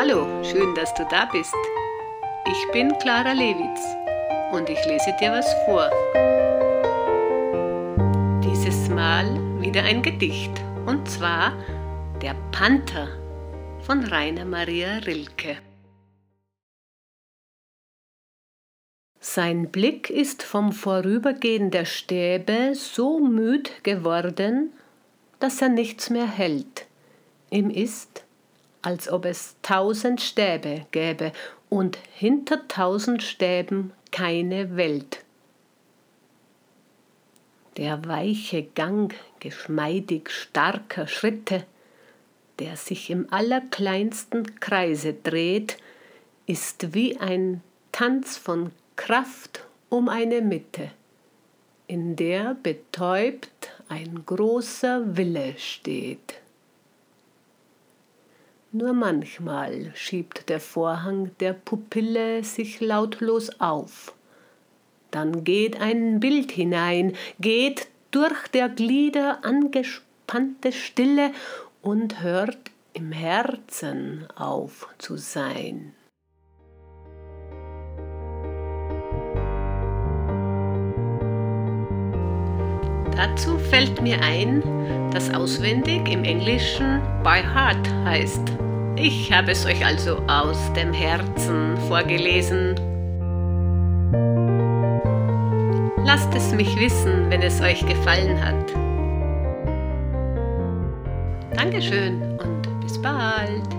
Hallo, schön, dass du da bist. Ich bin Clara Lewitz und ich lese dir was vor. Dieses Mal wieder ein Gedicht und zwar Der Panther von Rainer Maria Rilke. Sein Blick ist vom Vorübergehen der Stäbe so müd geworden, dass er nichts mehr hält. Ihm ist, als ob es tausend Stäbe gäbe und hinter tausend Stäben keine Welt. Der weiche Gang geschmeidig starker Schritte, der sich im allerkleinsten Kreise dreht, ist wie ein Tanz von Kraft um eine Mitte, in der betäubt ein großer Wille steht. Nur manchmal schiebt der Vorhang der Pupille sich lautlos auf. Dann geht ein Bild hinein, geht durch der Glieder angespannte Stille und hört im Herzen auf zu sein. Dazu fällt mir ein, dass auswendig im Englischen by heart heißt. Ich habe es euch also aus dem Herzen vorgelesen. Lasst es mich wissen, wenn es euch gefallen hat. Dankeschön und bis bald.